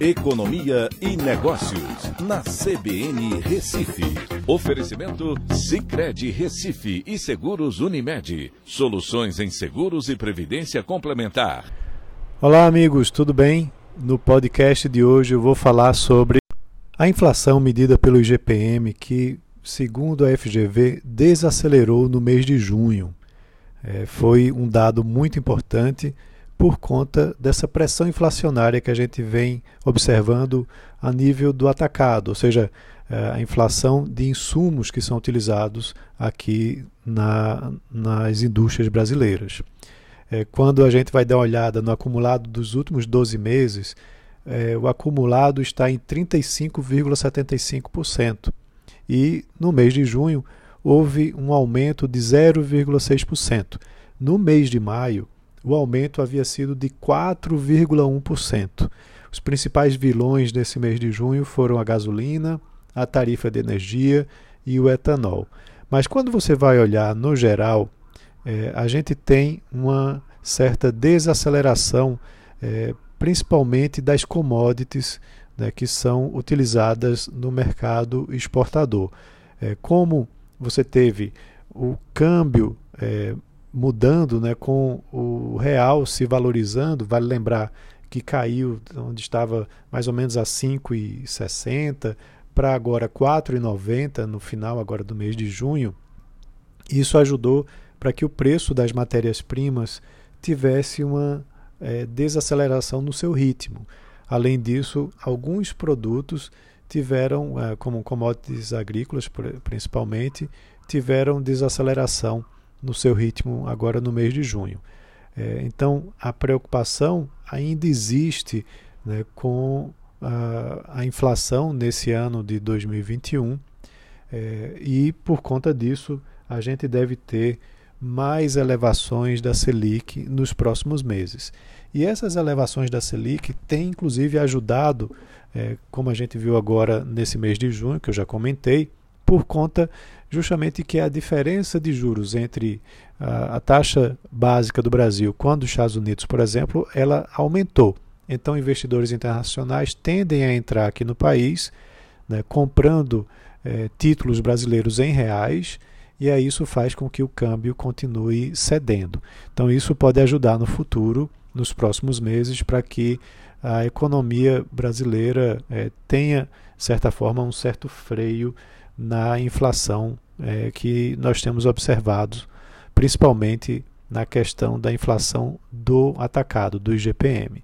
Economia e Negócios, na CBN Recife. Oferecimento Cicred Recife e Seguros Unimed. Soluções em seguros e previdência complementar. Olá, amigos, tudo bem? No podcast de hoje eu vou falar sobre a inflação medida pelo IGPM, que, segundo a FGV, desacelerou no mês de junho. É, foi um dado muito importante por conta dessa pressão inflacionária que a gente vem observando a nível do atacado, ou seja, é, a inflação de insumos que são utilizados aqui na, nas indústrias brasileiras. É, quando a gente vai dar uma olhada no acumulado dos últimos 12 meses, é, o acumulado está em 35,75%. E no mês de junho houve um aumento de 0,6%. No mês de maio, o aumento havia sido de 4,1%. Os principais vilões desse mês de junho foram a gasolina, a tarifa de energia e o etanol. Mas quando você vai olhar no geral, é, a gente tem uma certa desaceleração, é, principalmente das commodities né, que são utilizadas no mercado exportador. É, como você teve o câmbio mudando, né, com o real se valorizando, vale lembrar que caiu onde estava mais ou menos a 5,60 para agora 4,90 no final agora do mês de junho. Isso ajudou para que o preço das matérias-primas tivesse uma é, desaceleração no seu ritmo. Além disso, alguns produtos tiveram, é, como commodities agrícolas principalmente, tiveram desaceleração no seu ritmo agora no mês de junho. É, então, a preocupação ainda existe né, com a, a, inflação nesse ano de 2021 é, e, por conta disso, a gente deve ter mais elevações da Selic nos próximos meses. E essas elevações da Selic têm, inclusive, ajudado, é, como a gente viu agora nesse mês de junho, que eu já comentei, por conta justamente que a diferença de juros entre a, a taxa básica do Brasil a dos Estados Unidos, por exemplo, ela aumentou. Então, investidores internacionais tendem a entrar aqui no país, né, comprando é, títulos brasileiros em reais, e aí isso faz com que o câmbio continue cedendo. Então, isso pode ajudar no futuro, nos próximos meses, para que a economia brasileira é, tenha, de certa forma, um certo freio na inflação é, que nós temos observado, principalmente na questão da inflação do atacado, do IGPM.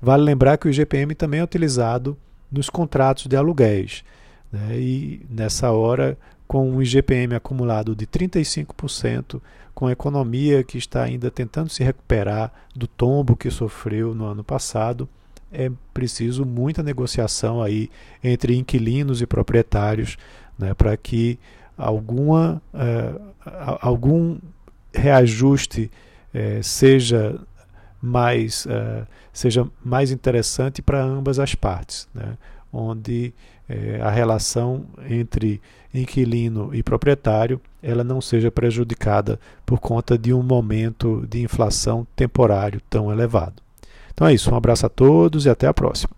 Vale lembrar que o IGPM também é utilizado nos contratos de aluguéis. Né? E nessa hora, com um IGPM acumulado de 35%, com a economia que está ainda tentando se recuperar do tombo que sofreu no ano passado, é preciso muita negociação aí entre inquilinos e proprietários né, para que alguma, uh, algum reajuste uh, seja mais uh, seja mais interessante para ambas as partes, né, onde a relação entre inquilino e proprietário ela não seja prejudicada por conta de um momento de inflação temporário tão elevado. Então é isso, um abraço a todos e até a próxima.